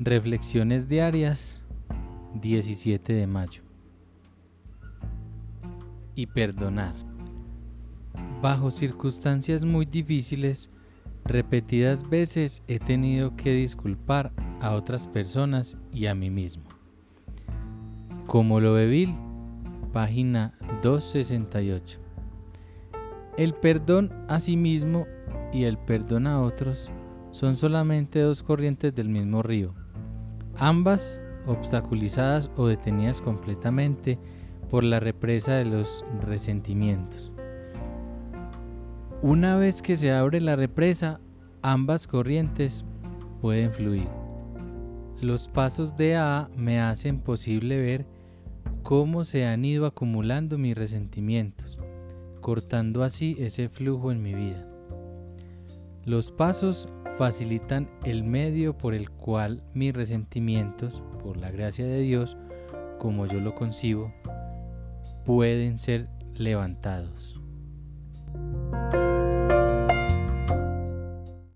Reflexiones diarias 17 de mayo. Y perdonar. Bajo circunstancias muy difíciles, repetidas veces he tenido que disculpar a otras personas y a mí mismo. Como lo Bill, página 268. El perdón a sí mismo y el perdón a otros son solamente dos corrientes del mismo río ambas obstaculizadas o detenidas completamente por la represa de los resentimientos. Una vez que se abre la represa, ambas corrientes pueden fluir. Los pasos de A me hacen posible ver cómo se han ido acumulando mis resentimientos, cortando así ese flujo en mi vida. Los pasos facilitan el medio por el cual mis resentimientos, por la gracia de Dios, como yo lo concibo, pueden ser levantados.